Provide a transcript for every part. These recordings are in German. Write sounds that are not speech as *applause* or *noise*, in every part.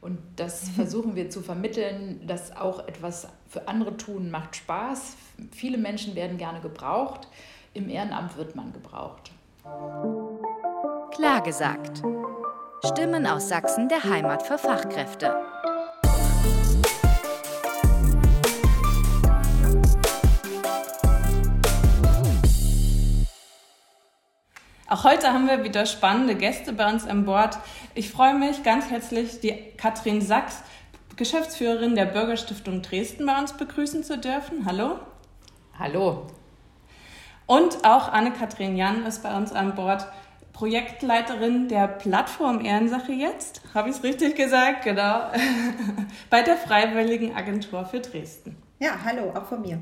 Und das versuchen wir zu vermitteln, dass auch etwas für andere tun macht Spaß. Viele Menschen werden gerne gebraucht. Im Ehrenamt wird man gebraucht. Klar gesagt. Stimmen aus Sachsen der Heimat für Fachkräfte. Auch heute haben wir wieder spannende Gäste bei uns an Bord. Ich freue mich ganz herzlich, die Katrin Sachs, Geschäftsführerin der Bürgerstiftung Dresden, bei uns begrüßen zu dürfen. Hallo. Hallo. Und auch Anne-Kathrin Jan ist bei uns an Bord, Projektleiterin der Plattform Ehrensache jetzt. Habe ich es richtig gesagt? Genau. *laughs* bei der Freiwilligen Agentur für Dresden. Ja, hallo, auch von mir.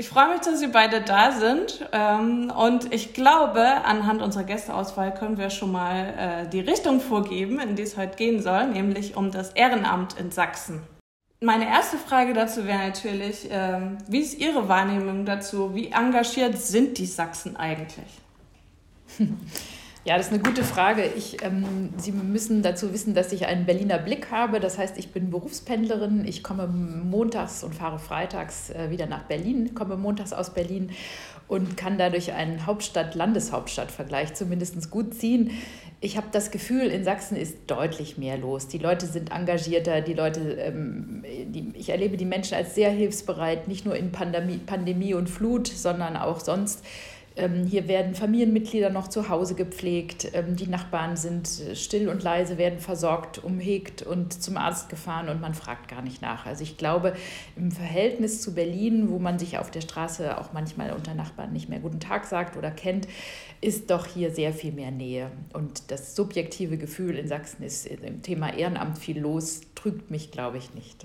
Ich freue mich, dass Sie beide da sind. Ähm, und ich glaube, anhand unserer Gästeauswahl können wir schon mal äh, die Richtung vorgeben, in die es heute gehen soll, nämlich um das Ehrenamt in Sachsen. Meine erste Frage dazu wäre natürlich, ähm, wie ist Ihre Wahrnehmung dazu? Wie engagiert sind die Sachsen eigentlich? *laughs* Ja, das ist eine gute Frage. Ich, ähm, Sie müssen dazu wissen, dass ich einen Berliner Blick habe. Das heißt, ich bin Berufspendlerin. Ich komme montags und fahre freitags äh, wieder nach Berlin, komme montags aus Berlin und kann dadurch einen Hauptstadt-Landeshauptstadt-Vergleich zumindest gut ziehen. Ich habe das Gefühl, in Sachsen ist deutlich mehr los. Die Leute sind engagierter, die Leute, ähm, die, ich erlebe die Menschen als sehr hilfsbereit, nicht nur in Pandemie, Pandemie und Flut, sondern auch sonst. Ähm, hier werden Familienmitglieder noch zu Hause gepflegt. Ähm, die Nachbarn sind still und leise, werden versorgt, umhegt und zum Arzt gefahren und man fragt gar nicht nach. Also ich glaube, im Verhältnis zu Berlin, wo man sich auf der Straße auch manchmal unter Nachbarn nicht mehr guten Tag sagt oder kennt, ist doch hier sehr viel mehr Nähe. Und das subjektive Gefühl in Sachsen ist im Thema Ehrenamt viel los, trügt mich, glaube ich, nicht.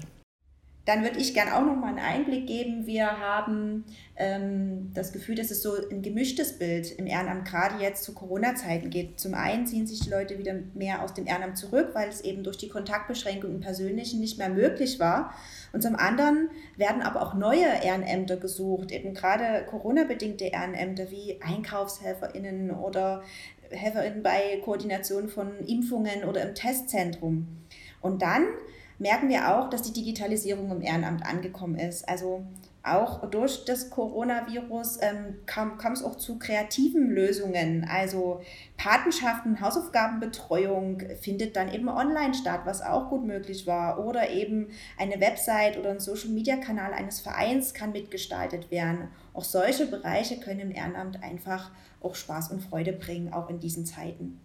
Dann würde ich gerne auch noch mal einen Einblick geben. Wir haben ähm, das Gefühl, dass es so ein gemischtes Bild im Ehrenamt gerade jetzt zu Corona-Zeiten geht. Zum einen ziehen sich die Leute wieder mehr aus dem Ehrenamt zurück, weil es eben durch die Kontaktbeschränkung im Persönlichen nicht mehr möglich war. Und zum anderen werden aber auch neue Ehrenämter gesucht, eben gerade Corona-bedingte Ehrenämter wie EinkaufshelferInnen oder HelferInnen bei Koordination von Impfungen oder im Testzentrum. Und dann merken wir auch, dass die Digitalisierung im Ehrenamt angekommen ist. Also auch durch das Coronavirus ähm, kam, kam es auch zu kreativen Lösungen. Also Patenschaften, Hausaufgabenbetreuung findet dann eben online statt, was auch gut möglich war. Oder eben eine Website oder ein Social-Media-Kanal eines Vereins kann mitgestaltet werden. Auch solche Bereiche können im Ehrenamt einfach auch Spaß und Freude bringen, auch in diesen Zeiten.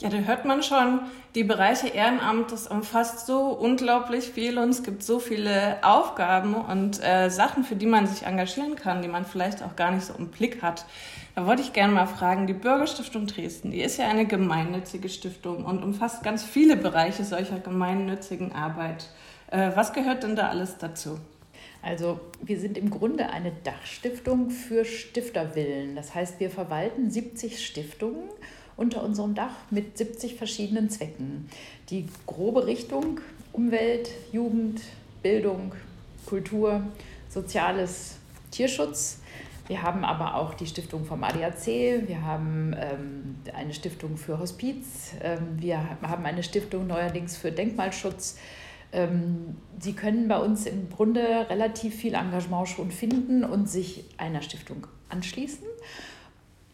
Ja, da hört man schon, die Bereiche Ehrenamt, das umfasst so unglaublich viel und es gibt so viele Aufgaben und äh, Sachen, für die man sich engagieren kann, die man vielleicht auch gar nicht so im Blick hat. Da wollte ich gerne mal fragen, die Bürgerstiftung Dresden, die ist ja eine gemeinnützige Stiftung und umfasst ganz viele Bereiche solcher gemeinnützigen Arbeit. Äh, was gehört denn da alles dazu? Also wir sind im Grunde eine Dachstiftung für Stifterwillen. Das heißt, wir verwalten 70 Stiftungen unter unserem Dach mit 70 verschiedenen Zwecken. Die grobe Richtung Umwelt, Jugend, Bildung, Kultur, Soziales, Tierschutz. Wir haben aber auch die Stiftung vom ADAC, wir haben ähm, eine Stiftung für Hospiz, ähm, wir haben eine Stiftung neuerdings für Denkmalschutz. Ähm, Sie können bei uns im Grunde relativ viel Engagement schon finden und sich einer Stiftung anschließen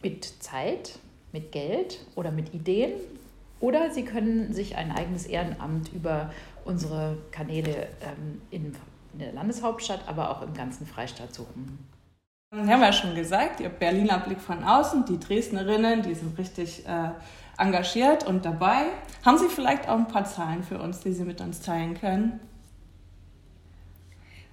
mit Zeit, mit Geld oder mit Ideen. Oder Sie können sich ein eigenes Ehrenamt über unsere Kanäle ähm, in, der Landeshauptstadt, aber auch im ganzen Freistaat suchen. Sie haben ja schon gesagt, Ihr Berliner Blick von außen, die Dresdnerinnen, die sind richtig äh, engagiert und dabei. Haben Sie vielleicht auch ein paar Zahlen für uns, die Sie mit uns teilen können?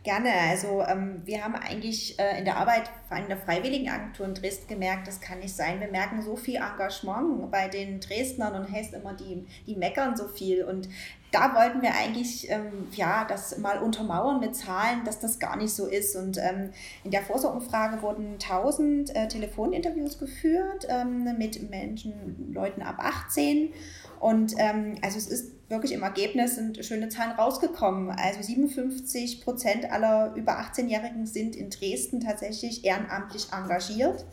Gerne. Also ähm, wir haben eigentlich äh, in der Arbeit vor allem der Freiwilligenagentur in Dresden gemerkt, das kann nicht sein. Wir merken so viel Engagement bei den Dresdnern und heißt immer, die, die meckern so viel. Und da wollten wir eigentlich ähm, ja, das mal untermauern mit Zahlen, dass das gar nicht so ist. Und ähm, in der Vorsorgeumfrage wurden 1000 äh, Telefoninterviews geführt ähm, mit Menschen, Leuten ab 18. Und ähm, also es ist wirklich im Ergebnis sind schöne Zahlen rausgekommen. Also 57 Prozent aller über 18-Jährigen sind in Dresden tatsächlich ehrenamtlich engagiert.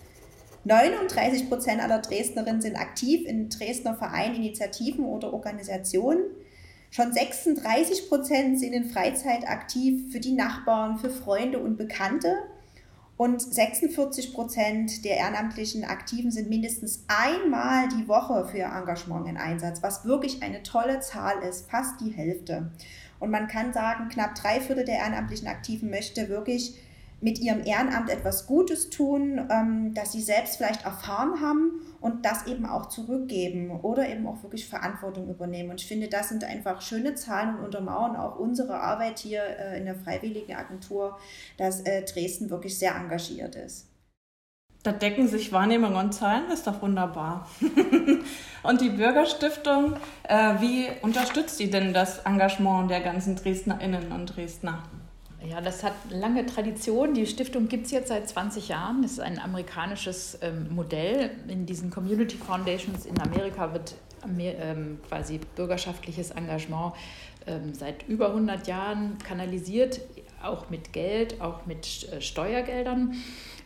39 Prozent aller Dresdnerinnen sind aktiv in Dresdner Vereinen, Initiativen oder Organisationen. Schon 36 Prozent sind in Freizeit aktiv für die Nachbarn, für Freunde und Bekannte. Und 46 Prozent der ehrenamtlichen Aktiven sind mindestens einmal die Woche für ihr Engagement in Einsatz, was wirklich eine tolle Zahl ist, fast die Hälfte. Und man kann sagen, knapp drei Viertel der ehrenamtlichen Aktiven möchte wirklich mit ihrem Ehrenamt etwas Gutes tun, ähm, das sie selbst vielleicht erfahren haben und das eben auch zurückgeben oder eben auch wirklich Verantwortung übernehmen. Und ich finde, das sind einfach schöne Zahlen und untermauern auch unsere Arbeit hier äh, in der Freiwilligen Agentur, dass äh, Dresden wirklich sehr engagiert ist. Da decken sich Wahrnehmung und Zahlen, ist doch wunderbar. *laughs* und die Bürgerstiftung, äh, wie unterstützt sie denn das Engagement der ganzen Dresdnerinnen und Dresdner? Ja, das hat lange Tradition. Die Stiftung gibt es jetzt seit 20 Jahren. Das ist ein amerikanisches ähm, Modell. In diesen Community Foundations in Amerika wird ähm, quasi bürgerschaftliches Engagement ähm, seit über 100 Jahren kanalisiert, auch mit Geld, auch mit äh, Steuergeldern.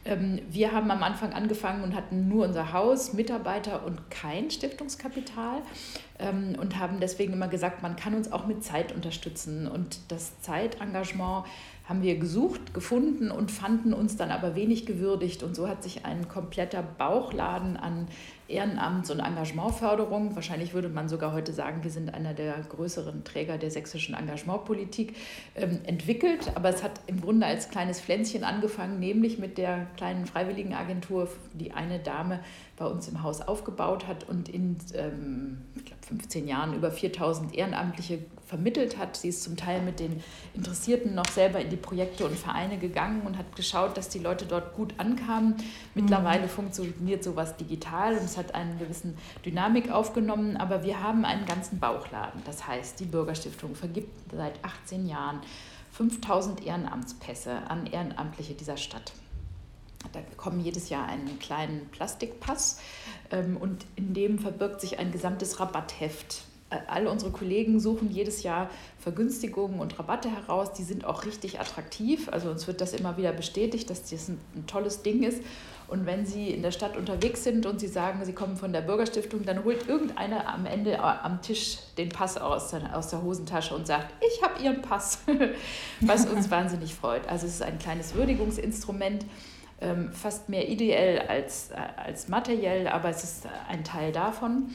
Ähm, wir haben am Anfang angefangen und hatten nur unser Haus, Mitarbeiter und kein Stiftungskapital ähm, und haben deswegen immer gesagt, man kann uns auch mit Zeit unterstützen. Und das Zeitengagement haben wir gesucht, gefunden und fanden uns dann aber wenig gewürdigt. Und so hat sich ein kompletter Bauchladen an Ehrenamts- und Engagementförderung, wahrscheinlich würde man sogar heute sagen, wir sind einer der größeren Träger der sächsischen Engagementpolitik, ähm, entwickelt. Aber es hat im Grunde als kleines Pflänzchen angefangen, nämlich mit der kleinen Freiwilligenagentur, die eine Dame bei uns im Haus aufgebaut hat und in ähm, ich glaub, 15 Jahren über 4000 Ehrenamtliche vermittelt hat. Sie ist zum Teil mit den Interessierten noch selber in die Projekte und Vereine gegangen und hat geschaut, dass die Leute dort gut ankamen. Mittlerweile mhm. funktioniert sowas digital und es hat eine gewisse Dynamik aufgenommen, aber wir haben einen ganzen Bauchladen. Das heißt, die Bürgerstiftung vergibt seit 18 Jahren 5000 Ehrenamtspässe an Ehrenamtliche dieser Stadt. Da bekommen jedes Jahr einen kleinen Plastikpass ähm, und in dem verbirgt sich ein gesamtes Rabattheft all unsere Kollegen suchen jedes Jahr Vergünstigungen und Rabatte heraus. Die sind auch richtig attraktiv. Also uns wird das immer wieder bestätigt, dass das ein, ein, tolles Ding ist. Und wenn Sie in der Stadt unterwegs sind und Sie sagen, Sie kommen von der Bürgerstiftung, dann holt irgendeiner am Ende am Tisch den Pass aus, aus der Hosentasche und sagt, ich habe Ihren Pass, *laughs* was uns wahnsinnig freut. Also es ist ein kleines Würdigungsinstrument ähm, fast mehr ideell als, äh, als materiell, aber es ist ein Teil davon.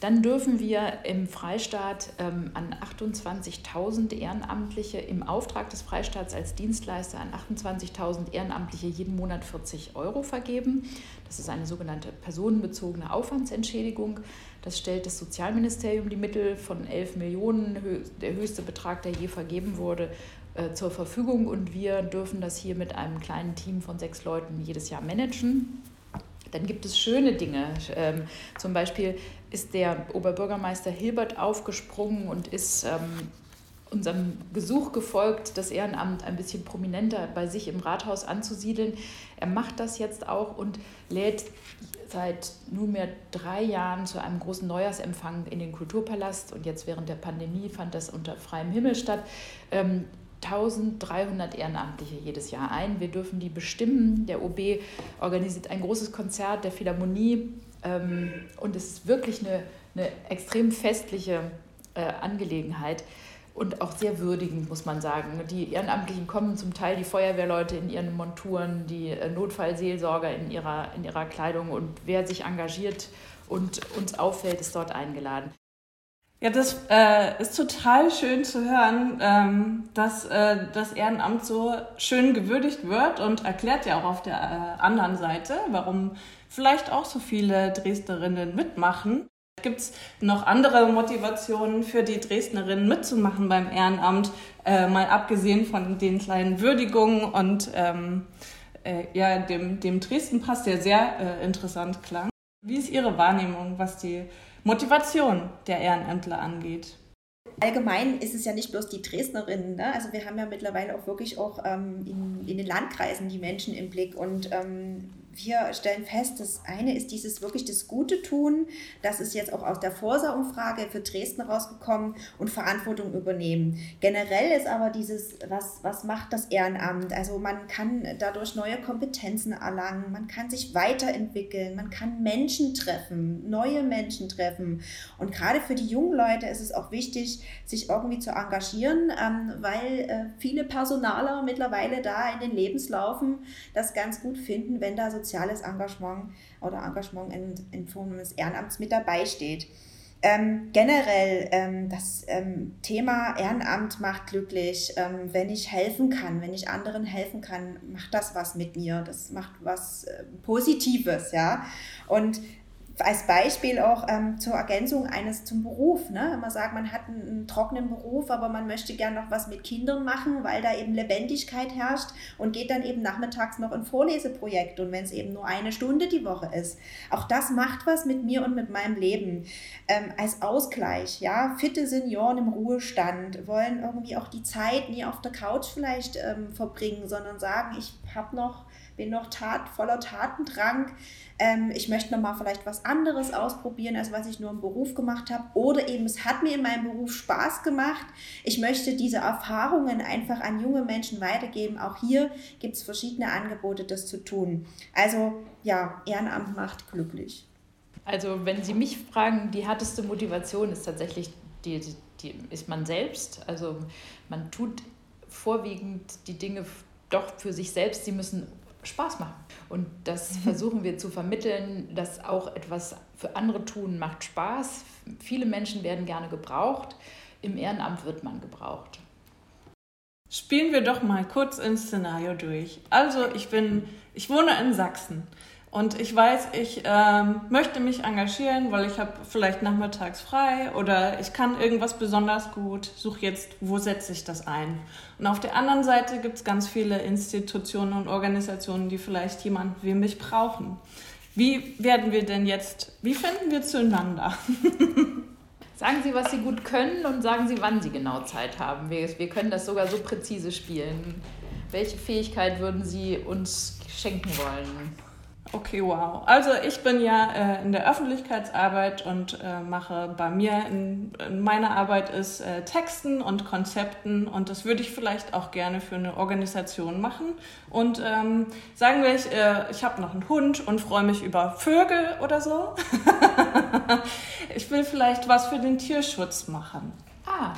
Dann dürfen wir im Freistaat ähm, an 28.000 Ehrenamtliche im Auftrag des Freistaats als Dienstleister an 28.000 Ehrenamtliche jeden Monat 40 Euro vergeben. Das ist eine sogenannte personenbezogene Aufwandsentschädigung. Das stellt das Sozialministerium die Mittel von 11 Millionen, der höchste Betrag, der je vergeben wurde, äh, zur Verfügung. Und wir dürfen das hier mit einem kleinen Team von sechs Leuten jedes Jahr managen. Dann gibt es schöne Dinge. Ähm, zum Beispiel ist der Oberbürgermeister Hilbert aufgesprungen und ist ähm, unserem Gesuch gefolgt, das Ehrenamt ein bisschen prominenter bei sich im Rathaus anzusiedeln. Er macht das jetzt auch und lädt seit nunmehr drei Jahren zu einem großen Neujahrsempfang in den Kulturpalast. Und jetzt während der Pandemie fand das unter freiem Himmel statt. Ähm, 1300 Ehrenamtliche jedes Jahr ein. Wir dürfen die bestimmen. Der OB organisiert ein großes Konzert der Philharmonie und es ist wirklich eine, eine extrem festliche äh, Angelegenheit und auch sehr würdigend, muss man sagen. Die Ehrenamtlichen kommen zum Teil die Feuerwehrleute in ihren Monturen, die äh, Notfallseelsorger in ihrer, in ihrer Kleidung und wer sich engagiert und uns auffällt, ist dort eingeladen. Ja, das äh, ist total schön zu hören, ähm, dass äh, das Ehrenamt so schön gewürdigt wird und erklärt ja auch auf der äh, anderen Seite, warum vielleicht auch so viele Dresdnerinnen mitmachen. Gibt es noch andere Motivationen für die Dresdnerinnen mitzumachen beim Ehrenamt, äh, mal abgesehen von den kleinen Würdigungen und ähm, äh, ja, dem, dem Dresden-Pass, der sehr äh, interessant klang? Wie ist Ihre Wahrnehmung, was die Motivation der Ehrenämtler angeht. Allgemein ist es ja nicht bloß die Dresdnerinnen. Ne? Also wir haben ja mittlerweile auch wirklich auch ähm, in, in, den Landkreisen die Menschen im Blick. Und ähm, wir stellen fest, das eine ist dieses wirklich das Gute tun. Das ist jetzt auch aus der Forsa-Umfrage für Dresden rausgekommen und Verantwortung übernehmen. Generell ist aber dieses, was, was macht das Ehrenamt? Also man kann dadurch neue Kompetenzen erlangen, man kann sich weiterentwickeln, man kann Menschen treffen, neue Menschen treffen. Und gerade für die jungen Leute ist es auch wichtig, sich irgendwie zu engagieren, ähm, weil äh, viele Personaler mittlerweile da in den Lebenslaufen das ganz gut finden, wenn da soziales Engagement oder Engagement in, in Form des Ehrenamts mit dabei steht. Ähm, generell ähm, das ähm, Thema Ehrenamt macht glücklich. Ähm, wenn ich helfen kann, wenn ich anderen helfen kann, macht das was mit mir. Das macht was äh, Positives, ja. Und als Beispiel auch ähm, zur Ergänzung eines zum Beruf. Ne? Wenn man sagt, man hat einen, einen trockenen Beruf, aber man möchte gerne noch was mit Kindern machen, weil da eben Lebendigkeit herrscht und geht dann eben nachmittags noch ein Vorleseprojekt und wenn es eben nur eine Stunde die Woche ist. Auch das macht was mit mir und mit meinem Leben. Ähm, als Ausgleich, ja, fitte Senioren im Ruhestand wollen irgendwie auch die Zeit nie auf der Couch vielleicht ähm, verbringen, sondern sagen, ich habe noch bin noch tat, voller Tatendrang. Ähm, ich möchte noch mal vielleicht was anderes ausprobieren, als was ich nur im Beruf gemacht habe. Oder eben, es hat mir in meinem Beruf Spaß gemacht. Ich möchte diese Erfahrungen einfach an junge Menschen weitergeben. Auch hier gibt es verschiedene Angebote, das zu tun. Also ja, Ehrenamt macht glücklich. Also wenn Sie mich fragen, die härteste Motivation ist tatsächlich die, die ist man selbst. Also man tut vorwiegend die Dinge doch für sich selbst. Sie müssen Spaß machen. Und das mhm. versuchen wir zu vermitteln, dass auch etwas für andere tun macht Spaß. Viele Menschen werden gerne gebraucht. Im Ehrenamt wird man gebraucht. Spielen wir doch mal kurz ein Szenario durch. Also ich bin, ich wohne in Sachsen und ich weiß, ich ähm, möchte mich engagieren, weil ich habe vielleicht nachmittags frei oder ich kann irgendwas besonders gut. Suche jetzt, wo setze ich das ein? Und auf der anderen Seite gibt es ganz viele Institutionen und Organisationen, die vielleicht jemanden wie mich brauchen. Wie werden wir denn jetzt, wie finden wir zueinander? *laughs* Sagen Sie, was Sie gut können und sagen Sie, wann Sie genau Zeit haben. Wir, wir können das sogar so präzise spielen. Welche Fähigkeit würden Sie uns schenken wollen? Okay, wow. Also ich bin ja äh, in der Öffentlichkeitsarbeit und äh, mache bei mir in, in meiner Arbeit ist äh, Texten und Konzepten und das würde ich vielleicht auch gerne für eine Organisation machen. Und ähm, sagen wir, ich, äh, ich habe noch einen Hund und freue mich über Vögel oder so. *laughs* ich will vielleicht was für den Tierschutz machen. Ah,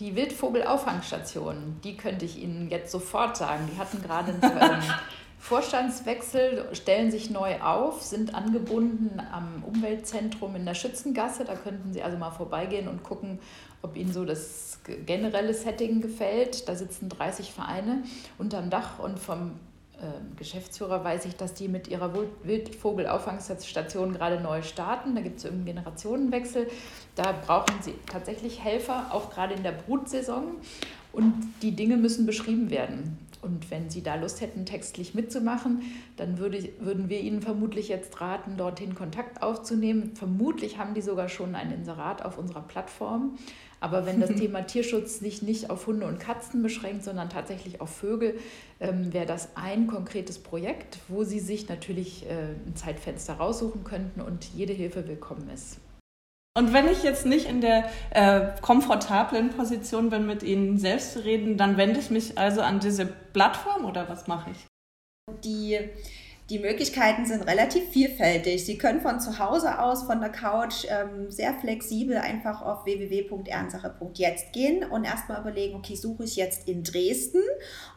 die Wildvogelauffangstation, die könnte ich Ihnen jetzt sofort sagen. Die hatten gerade einen *laughs* Vorstandswechsel, stellen sich neu auf, sind angebunden am Umweltzentrum in der Schützengasse. Da könnten Sie also mal vorbeigehen und gucken, ob Ihnen so das generelle Setting gefällt. Da sitzen 30 Vereine unterm Dach und vom äh, Geschäftsführer weiß ich, dass die mit ihrer Wildvogelauffangstation gerade neu starten. Da gibt es irgendeinen Generationenwechsel. Da brauchen sie tatsächlich Helfer, auch gerade in der Brutsaison. Und die Dinge müssen beschrieben werden. Und wenn Sie da Lust hätten, textlich mitzumachen, dann würde, würden wir Ihnen vermutlich jetzt raten, dorthin Kontakt aufzunehmen. Vermutlich haben die sogar schon ein Inserat auf unserer Plattform. Aber wenn das *laughs* Thema Tierschutz sich nicht auf Hunde und Katzen beschränkt, sondern tatsächlich auf Vögel, ähm, wäre das ein konkretes Projekt, wo Sie sich natürlich äh, ein Zeitfenster raussuchen könnten und jede Hilfe willkommen ist. Und wenn ich jetzt nicht in der äh, komfortablen Position bin, mit Ihnen selbst zu reden, dann wende ich mich also an diese Plattform oder was mache ich? Die die Möglichkeiten sind relativ vielfältig. Sie können von zu Hause aus, von der Couch, ähm, sehr flexibel einfach auf www.ehrensache.jetzt gehen und erstmal überlegen, okay, suche ich jetzt in Dresden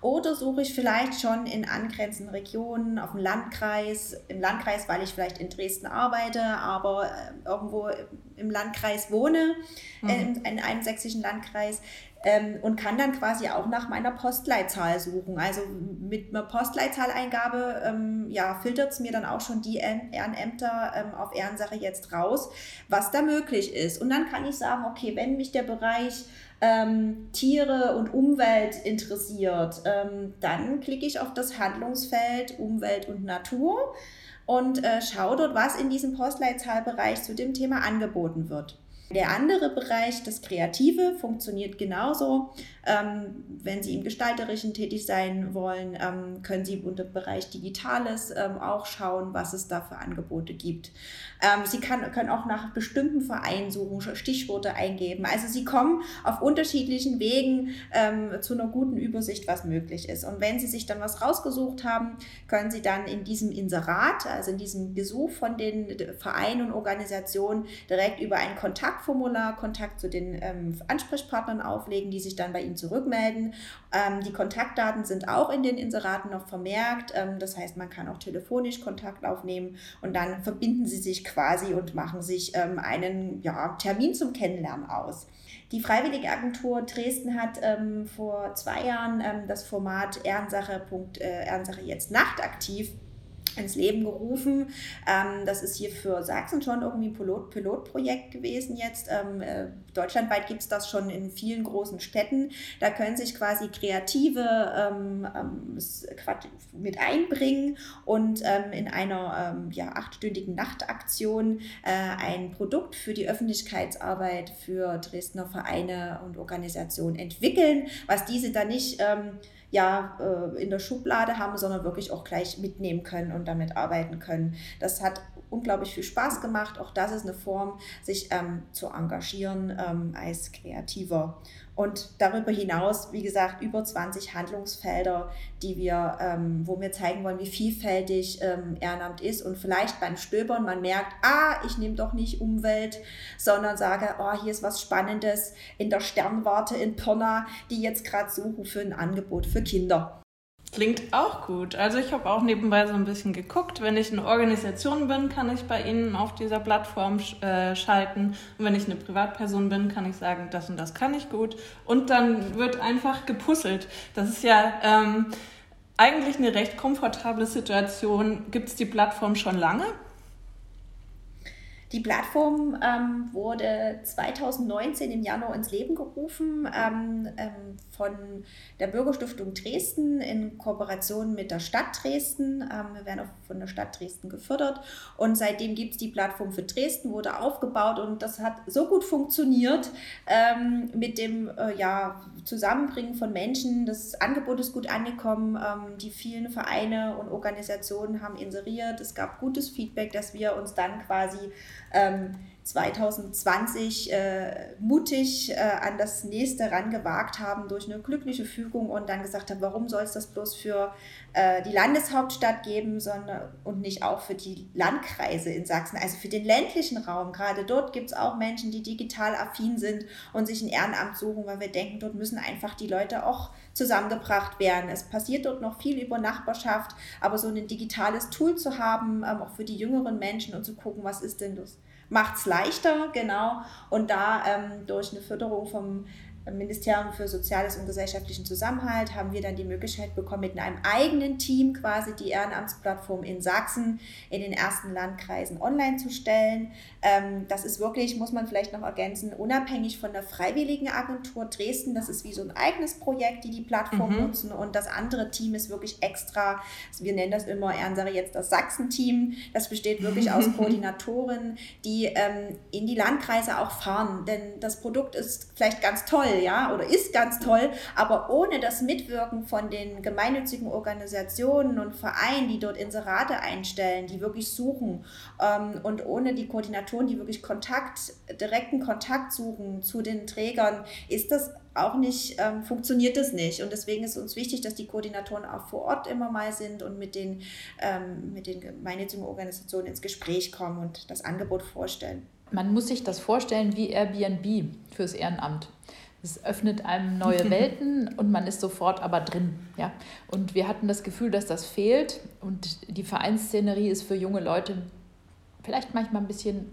oder suche ich vielleicht schon in angrenzenden Regionen, auf dem Landkreis, im Landkreis, weil ich vielleicht in Dresden arbeite, aber äh, irgendwo im Landkreis wohne, mhm. in, in einem sächsischen Landkreis ähm, und kann dann quasi auch nach meiner Postleitzahl suchen. Also mit einer Postleitzahleneingabe ähm, ja, filtert es mir dann auch schon die Ehrenämter ähm, auf Ehrensache jetzt raus, was da möglich ist. Und dann kann ich sagen, okay, wenn mich der Bereich ähm, Tiere und Umwelt interessiert, ähm, dann klicke ich auf das Handlungsfeld Umwelt und Natur und äh, schaue dort, was in diesem Postleitzahlbereich zu dem Thema angeboten wird. Der andere Bereich, das Kreative, funktioniert genauso. Ähm, wenn Sie im Gestalterischen tätig sein wollen, ähm, können Sie unter Bereich Digitales ähm, auch schauen, was es da für Angebote gibt. Ähm, Sie kann, können auch nach bestimmten Vereinen suchen, Stichworte eingeben. Also Sie kommen auf unterschiedlichen Wegen ähm, zu einer guten Übersicht, was möglich ist. Und wenn Sie sich dann was rausgesucht haben, können Sie dann in diesem Inserat, also in diesem Gesuch von den Vereinen und Organisationen direkt über ein Kontaktformular Kontakt zu den ähm, Ansprechpartnern auflegen, die sich dann bei Ihnen zurückmelden. Ähm, die Kontaktdaten sind auch in den Inseraten noch vermerkt. Ähm, das heißt, man kann auch telefonisch Kontakt aufnehmen und dann verbinden Sie sich quasi und machen sich ähm, einen ja, Termin zum Kennenlernen aus. Die Freiwillige Agentur Dresden hat ähm, vor zwei Jahren ähm, das Format Ehrensache, äh, Ehrensache jetzt nachtaktiv ins Leben gerufen. Ähm, das ist hier für Sachsen schon irgendwie ein Pilot, Pilotprojekt gewesen jetzt. Ähm, äh, deutschlandweit gibt es das schon in vielen großen Städten. Da können sich quasi Kreative ähm, mit einbringen und in einer ja, achtstündigen Nachtaktion äh, ein Produkt für die Öffentlichkeitsarbeit für Dresdner Vereine und Organisationen entwickeln, was diese dann nicht ja äh, in der Schublade haben, sondern wirklich auch gleich mitnehmen können und damit arbeiten können. Das hat unglaublich viel Spaß gemacht. Auch das ist eine Form, sich ähm, zu engagieren ähm, als Kreativer. Und darüber hinaus, wie gesagt, über 20 Handlungsfelder, die wir, ähm, wo wir zeigen wollen, wie vielfältig ähm, Ehrenamt ist. Und vielleicht beim Stöbern man merkt, ah, ich nehme doch nicht Umwelt, sondern sage, oh, hier ist was Spannendes in der Sternwarte in Pirna, die jetzt gerade suchen für ein Angebot für Kinder. Klingt auch gut. Also ich habe auch nebenbei so ein bisschen geguckt. Wenn ich eine Organisation bin, kann ich bei Ihnen auf dieser Plattform äh, schalten. Und wenn ich eine Privatperson bin, kann ich sagen, das und das kann ich gut. Und dann wird einfach gepuzzelt. Das ist ja ähm, eigentlich eine recht komfortable Situation. Gibt es die Plattform schon lange? Die Plattform ähm, wurde 2019 im Januar ins Leben gerufen ähm, ähm, von der Bürgerstiftung Dresden in Kooperation mit der Stadt Dresden. Ähm, wir werden auch von der Stadt Dresden gefördert und seitdem gibt es die Plattform für Dresden, wurde aufgebaut und das hat so gut funktioniert ähm, mit dem äh, ja, Zusammenbringen von Menschen. Das Angebot ist gut angekommen. Ähm, die vielen Vereine und Organisationen haben inseriert. Es gab gutes Feedback, dass wir uns dann quasi ähm, 2020 äh, mutig äh, an das nächste rangewagt haben durch eine glückliche Fügung und dann gesagt haben, warum soll es das bloß für äh, die Landeshauptstadt geben sondern, und nicht auch für die Landkreise in Sachsen, also für den ländlichen Raum. Gerade dort gibt es auch Menschen, die digital affin sind und sich ein Ehrenamt suchen, weil wir denken, dort müssen einfach die Leute auch zusammengebracht werden. Es passiert dort noch viel über Nachbarschaft, aber so ein digitales Tool zu haben, ähm, auch für die jüngeren Menschen und zu gucken, was ist denn das? Macht es leichter, genau. Und da ähm, durch eine Förderung vom Ministerium für Soziales und gesellschaftlichen Zusammenhalt haben wir dann die Möglichkeit bekommen, mit einem eigenen Team quasi die Ehrenamtsplattform in Sachsen in den ersten Landkreisen online zu stellen. Ähm, das ist wirklich, muss man vielleicht noch ergänzen, unabhängig von der Freiwilligen Agentur Dresden. Das ist wie so ein eigenes Projekt, die die Plattform mhm. nutzen. Und das andere Team ist wirklich extra, wir nennen das immer Ehrensache jetzt das Sachsen-Team. Das besteht wirklich aus *laughs* Koordinatoren, die ähm, in die Landkreise auch fahren. Denn das Produkt ist vielleicht ganz toll, ja, oder ist ganz toll, aber ohne das Mitwirken von den gemeinnützigen Organisationen und Vereinen, die dort Inserate einstellen, die wirklich suchen ähm, und ohne die Koordinatoren, die wirklich Kontakt, direkten Kontakt suchen zu den Trägern, ist das auch nicht, ähm, funktioniert das nicht. Und deswegen ist uns wichtig, dass die Koordinatoren auch vor Ort immer mal sind und mit den, ähm, mit den gemeinnützigen Organisationen ins Gespräch kommen und das Angebot vorstellen. Man muss sich das vorstellen wie Airbnb fürs Ehrenamt. Es öffnet einem neue *laughs* Welten und man ist sofort aber drin. Ja? Und wir hatten das Gefühl, dass das fehlt. Und die Vereinsszenerie ist für junge Leute vielleicht manchmal ein bisschen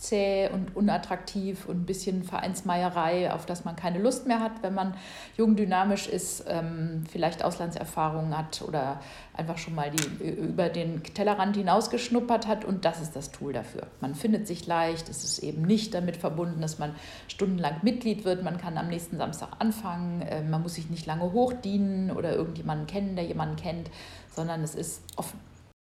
zäh und unattraktiv und ein bisschen Vereinsmeierei, auf das man keine Lust mehr hat, wenn man jung dynamisch ist, ähm, vielleicht Auslandserfahrungen hat oder einfach schon mal die, über den Tellerrand hinausgeschnuppert hat. Und das ist das Tool dafür. Man findet sich leicht. Es ist eben nicht damit verbunden, dass man stundenlang Mitglied wird. Man kann am nächsten Samstag anfangen. Äh, man muss sich nicht lange hochdienen oder irgendjemanden kennen, der jemanden kennt, sondern es ist offen.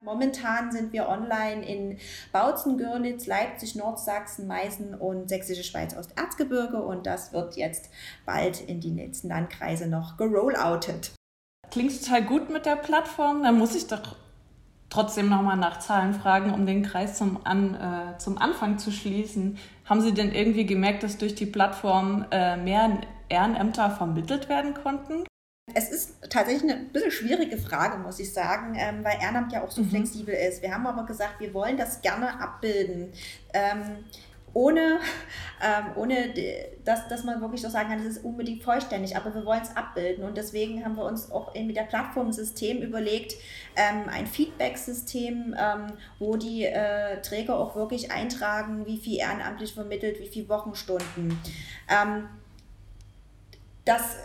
Momentan sind wir online in Bautzen, Görlitz, Leipzig, Nordsachsen, Meißen und Sächsische Schweiz Osterzgebirge und das wird jetzt bald in die nächsten Landkreise noch gerolloutet. Klingt total gut mit der Plattform. Da muss ich doch trotzdem nochmal nach Zahlen fragen, um den Kreis zum, An, äh, zum Anfang zu schließen. Haben Sie denn irgendwie gemerkt, dass durch die Plattform äh, mehr Ehrenämter vermittelt werden konnten? Es ist tatsächlich eine bisschen schwierige Frage, muss ich sagen, ähm, weil Ehrenamt ja auch so mhm. flexibel ist. Wir haben aber gesagt, wir wollen das gerne abbilden. Ähm, ohne, *laughs* ähm, ohne dass, dass man wirklich so sagen kann, es ist unbedingt vollständig, aber wir wollen es abbilden und deswegen haben wir uns auch mit der Plattform System überlegt, ähm, ein Feedback-System, ähm, wo die äh, Träger auch wirklich eintragen, wie viel ehrenamtlich vermittelt, wie viele Wochenstunden. Ähm, das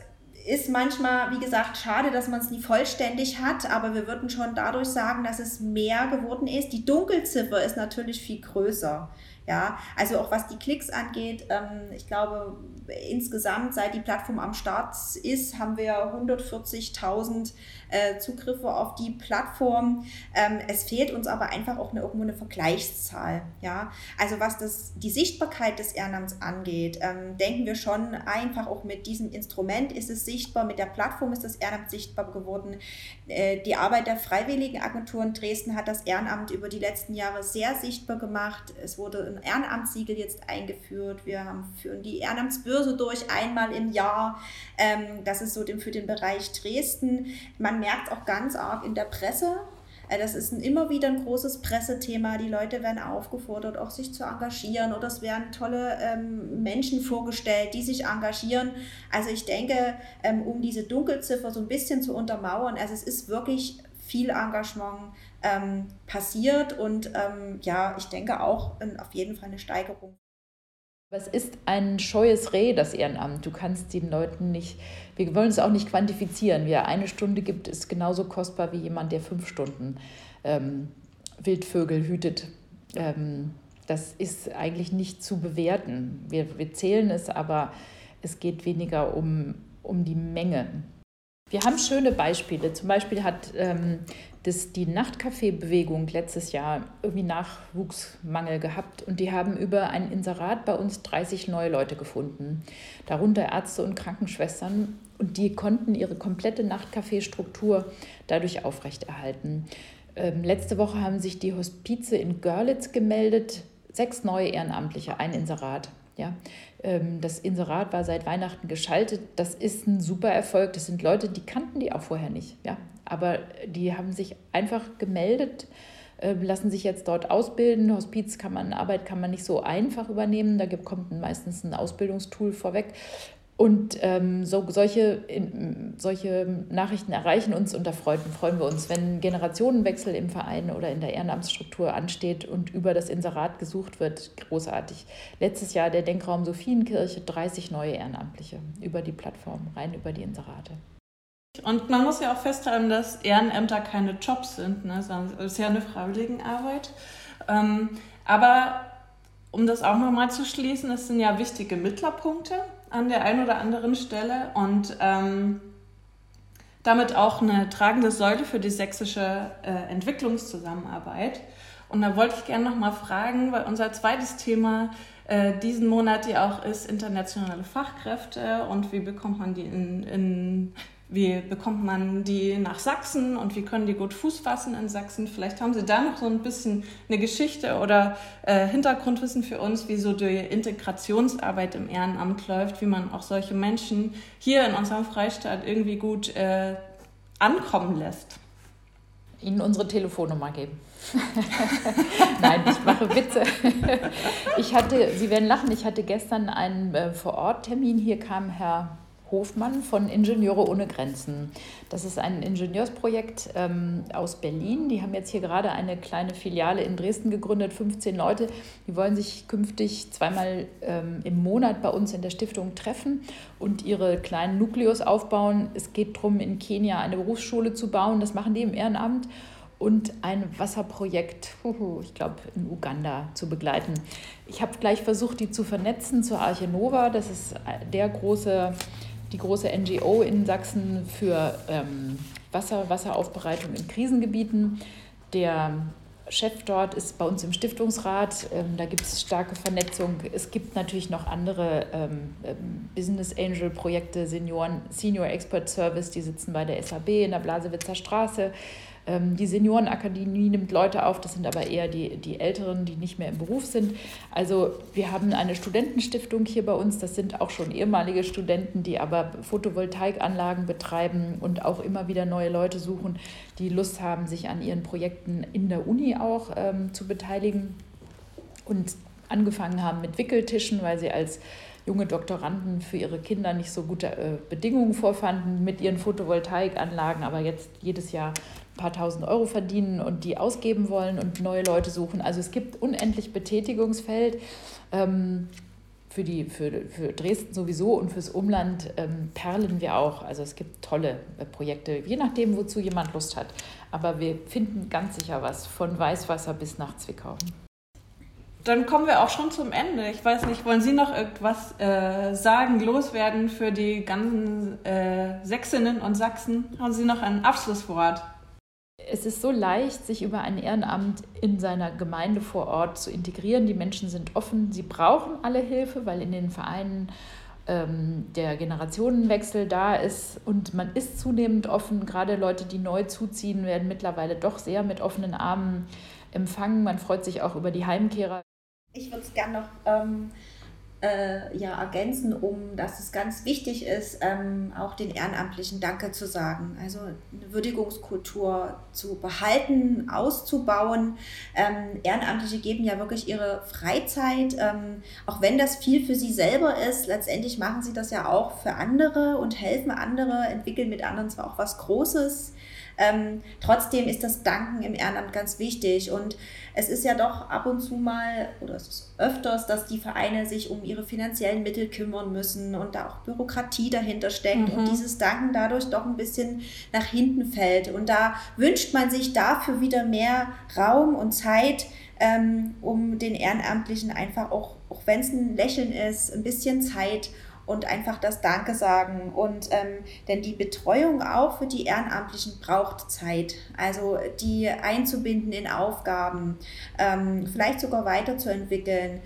ist manchmal, wie gesagt, schade, dass man es nie vollständig hat, aber wir würden schon dadurch sagen, dass es mehr geworden ist. Die Dunkelziffer ist natürlich viel größer. Ja, also auch was die Klicks angeht, ähm, ich glaube, insgesamt, seit die Plattform am Start ist, haben wir 140.000 äh, Zugriffe auf die Plattform. Ähm, es fehlt uns aber einfach auch eine, irgendwo eine Vergleichszahl. Ja? Also was das, die Sichtbarkeit des Ehrenamts angeht, ähm, denken wir schon einfach auch mit diesem Instrument ist es sichtbar, mit der Plattform ist das Ehrenamt sichtbar geworden. Äh, die Arbeit der Freiwilligenagentur in Dresden hat das Ehrenamt über die letzten Jahre sehr sichtbar gemacht. Es wurde ein Ehrenamtssiegel jetzt eingeführt. Wir haben, führen die Ehrenamtsbörse durch einmal im Jahr. Ähm, das ist so für den Bereich Dresden. Man merkt auch ganz arg in der Presse. Äh, das ist ein, immer wieder ein großes Pressethema. Die Leute werden aufgefordert, auch sich zu engagieren oder es werden tolle ähm, Menschen vorgestellt, die sich engagieren. Also ich denke, ähm, um diese Dunkelziffer so ein bisschen zu untermauern, also es ist wirklich viel Engagement ähm, passiert und ähm, ja, ich denke auch ähm, auf jeden Fall eine Steigerung. Was ist ein scheues Reh, das Ehrenamt? Du kannst den Leuten nicht, wir wollen es auch nicht quantifizieren. Wer eine Stunde gibt, ist genauso kostbar wie jemand, der fünf Stunden ähm, Wildvögel hütet. Ähm, das ist eigentlich nicht zu bewerten. Wir, wir zählen es, aber es geht weniger um, um die Menge. Wir haben schöne Beispiele. Zum Beispiel hat ähm, das, die Nachtcafé-Bewegung letztes Jahr irgendwie Nachwuchsmangel gehabt und die haben über ein Inserat bei uns 30 neue Leute gefunden, darunter Ärzte und Krankenschwestern und die konnten ihre komplette Nachtcafé-Struktur dadurch aufrechterhalten. Ähm, letzte Woche haben sich die Hospize in Görlitz gemeldet, sechs neue Ehrenamtliche, ein Inserat. Ja, ähm, das Inserat war seit Weihnachten geschaltet. Das ist ein super Erfolg. Das sind Leute, die kannten die auch vorher nicht. Ja, aber die haben sich einfach gemeldet, äh, lassen sich jetzt dort ausbilden. Hospiz kann man, Arbeit kann man nicht so einfach übernehmen. Da kommt meistens ein Ausbildungstool vorweg. Und ähm, so, solche, in, solche Nachrichten erreichen uns und da freuen, freuen wir uns, wenn Generationenwechsel im Verein oder in der Ehrenamtsstruktur ansteht und über das Inserat gesucht wird. Großartig. Letztes Jahr der Denkraum Sophienkirche, 30 neue Ehrenamtliche über die Plattform, rein über die Inserate. Und man muss ja auch festhalten, dass Ehrenämter keine Jobs sind. Ne? Es ist ja eine Freiwilligenarbeit. Ähm, aber um das auch nochmal zu schließen, es sind ja wichtige Mittlerpunkte an der einen oder anderen Stelle und ähm, damit auch eine tragende Säule für die sächsische äh, Entwicklungszusammenarbeit. Und da wollte ich gerne nochmal fragen, weil unser zweites Thema äh, diesen Monat ja auch ist internationale Fachkräfte und wie bekommt man die in, in wie bekommt man die nach Sachsen und wie können die gut Fuß fassen in Sachsen? Vielleicht haben Sie da noch so ein bisschen eine Geschichte oder äh, Hintergrundwissen für uns, wie so die Integrationsarbeit im Ehrenamt läuft, wie man auch solche Menschen hier in unserem Freistaat irgendwie gut äh, ankommen lässt. Ihnen unsere Telefonnummer geben. *laughs* Nein, ich mache Witze. Ich hatte, Sie werden lachen, ich hatte gestern einen äh, Vor-Ort-Termin. Hier kam Herr Hofmann von Ingenieure ohne Grenzen. Das ist ein Ingenieursprojekt ähm, aus Berlin. Die haben jetzt hier gerade eine kleine Filiale in Dresden gegründet, 15 Leute. Die wollen sich künftig zweimal ähm, im Monat bei uns in der Stiftung treffen und ihre kleinen Nukleus aufbauen. Es geht darum, in Kenia eine Berufsschule zu bauen. Das machen die im Ehrenamt und ein Wasserprojekt, ich glaube, in Uganda zu begleiten. Ich habe gleich versucht, die zu vernetzen zur Arche Nova. Das ist der große die große NGO in Sachsen für ähm, Wasser, Wasseraufbereitung in Krisengebieten. der Chef dort ist bei uns im Stiftungsrat. Ähm, da gibt es starke Vernetzung. Es gibt natürlich noch andere ähm, ähm, Business Angel Projekte, Senioren, Senior Expert Service, die sitzen bei der SAB in der Blasewitzer Straße. Ähm, die Seniorenakademie nimmt Leute auf, das sind aber eher die, die Älteren, die nicht mehr im Beruf sind. Also wir haben eine Studentenstiftung hier bei uns, das sind auch schon ehemalige Studenten, die aber Photovoltaikanlagen betreiben und auch immer wieder neue Leute suchen, die Lust haben, sich an ihren Projekten in der Uni auch ähm, zu beteiligen. Und angefangen haben mit Wickeltischen, weil sie als junge Doktoranden für ihre Kinder nicht so gute äh, Bedingungen vorfanden mit ihren Photovoltaikanlagen, aber jetzt jedes Jahr paar tausend Euro verdienen und die ausgeben wollen und neue Leute suchen. Also es gibt unendlich Betätigungsfeld. Ähm, für, die, für, für Dresden sowieso und fürs Umland ähm, perlen wir auch. Also es gibt tolle äh, Projekte, je nachdem, wozu jemand Lust hat. Aber wir finden ganz sicher was, von Weißwasser bis nach Zwickau. Dann kommen wir auch schon zum Ende. Ich weiß nicht, wollen Sie noch irgendwas äh, sagen, loswerden für die ganzen äh, Sächsinnen und Sachsen? Haben Sie noch ein Abschlusswort? Es ist so leicht, sich über ein Ehrenamt in seiner Gemeinde vor Ort zu integrieren. Die Menschen sind offen, sie brauchen alle Hilfe, weil in den Vereinen ähm, der Generationenwechsel da ist und man ist zunehmend offen. Gerade Leute, die neu zuziehen, werden mittlerweile doch sehr mit offenen Armen empfangen. Man freut sich auch über die Heimkehrer. Ich würde es gerne noch ähm, äh, ja, ergänzen, um dass es ganz wichtig ist, ähm, auch den Ehrenamtlichen Danke zu sagen. Also eine Würdigungskultur zu behalten, auszubauen. Ähm, Ehrenamtliche geben ja wirklich ihre Freizeit, ähm, auch wenn das viel für sie selber ist. Letztendlich machen sie das ja auch für andere und helfen andere, entwickeln mit anderen zwar auch was Großes. Ähm, trotzdem ist das Danken im Ehrenamt ganz wichtig und es ist ja doch ab und zu mal oder es ist öfters, dass die Vereine sich um ihre finanziellen Mittel kümmern müssen und da auch Bürokratie dahinter steckt mhm. und dieses Danken dadurch doch ein bisschen nach hinten fällt. Und da wünscht man sich dafür wieder mehr Raum und Zeit, ähm, um den Ehrenamtlichen einfach auch, auch wenn es ein Lächeln ist, ein bisschen Zeit und einfach das Danke sagen. Und ähm, denn die Betreuung auch für die Ehrenamtlichen braucht Zeit. Also die einzubinden in Aufgaben, ähm, vielleicht sogar weiterzuentwickeln,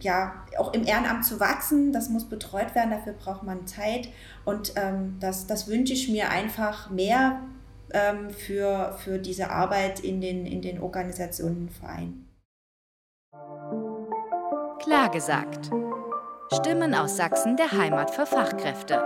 ja, auch im Ehrenamt zu wachsen, das muss betreut werden, dafür braucht man Zeit. Und ähm, das, das wünsche ich mir einfach mehr ähm, für, für diese Arbeit in den, in den Organisationen und Vereinen. Klar gesagt. Stimmen aus Sachsen der Heimat für Fachkräfte.